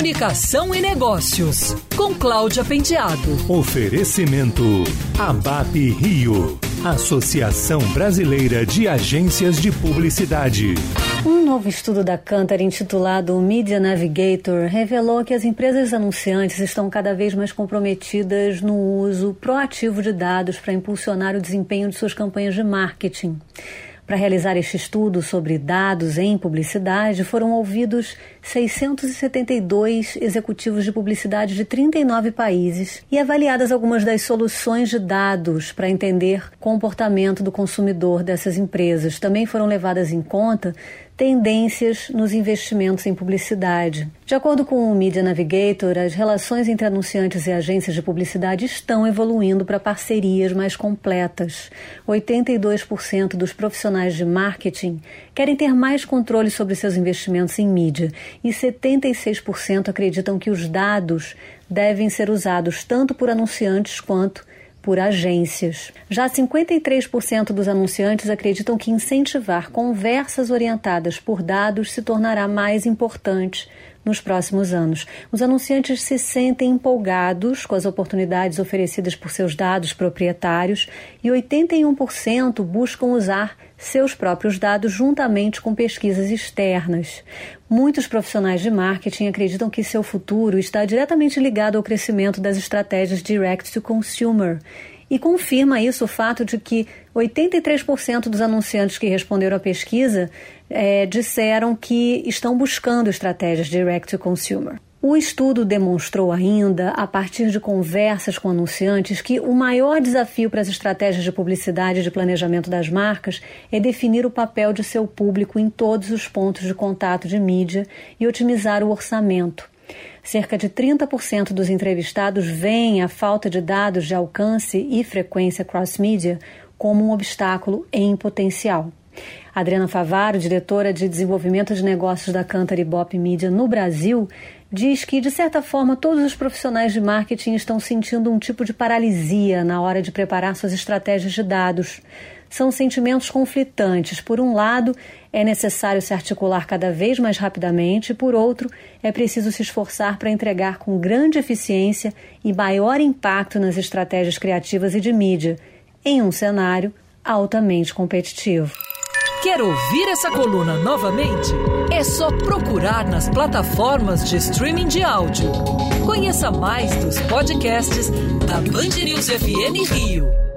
Comunicação e Negócios, com Cláudia Penteado. Oferecimento ABAP Rio, Associação Brasileira de Agências de Publicidade. Um novo estudo da Cantar intitulado Media Navigator revelou que as empresas anunciantes estão cada vez mais comprometidas no uso proativo de dados para impulsionar o desempenho de suas campanhas de marketing. Para realizar este estudo sobre dados em publicidade, foram ouvidos 672 executivos de publicidade de 39 países e avaliadas algumas das soluções de dados para entender comportamento do consumidor dessas empresas. Também foram levadas em conta tendências nos investimentos em publicidade. De acordo com o Media Navigator, as relações entre anunciantes e agências de publicidade estão evoluindo para parcerias mais completas. 82% dos profissionais de marketing querem ter mais controle sobre seus investimentos em mídia e 76% acreditam que os dados devem ser usados tanto por anunciantes quanto por agências. Já 53% dos anunciantes acreditam que incentivar conversas orientadas por dados se tornará mais importante nos próximos anos. Os anunciantes se sentem empolgados com as oportunidades oferecidas por seus dados proprietários e 81% buscam usar seus próprios dados juntamente com pesquisas externas. Muitos profissionais de marketing acreditam que seu futuro está diretamente ligado ao crescimento das estratégias direct to consumer. E confirma isso o fato de que 83% dos anunciantes que responderam à pesquisa é, disseram que estão buscando estratégias direct to consumer. O estudo demonstrou ainda, a partir de conversas com anunciantes, que o maior desafio para as estratégias de publicidade e de planejamento das marcas é definir o papel de seu público em todos os pontos de contato de mídia e otimizar o orçamento. Cerca de 30% dos entrevistados veem a falta de dados de alcance e frequência cross-mídia como um obstáculo em potencial. Adriana Favaro, diretora de desenvolvimento de negócios da Cantar e Bop Media no Brasil, diz que, de certa forma, todos os profissionais de marketing estão sentindo um tipo de paralisia na hora de preparar suas estratégias de dados. São sentimentos conflitantes. Por um lado, é necessário se articular cada vez mais rapidamente, por outro, é preciso se esforçar para entregar com grande eficiência e maior impacto nas estratégias criativas e de mídia, em um cenário altamente competitivo. Quer ouvir essa coluna novamente? É só procurar nas plataformas de streaming de áudio. Conheça mais dos podcasts da Band News FM Rio.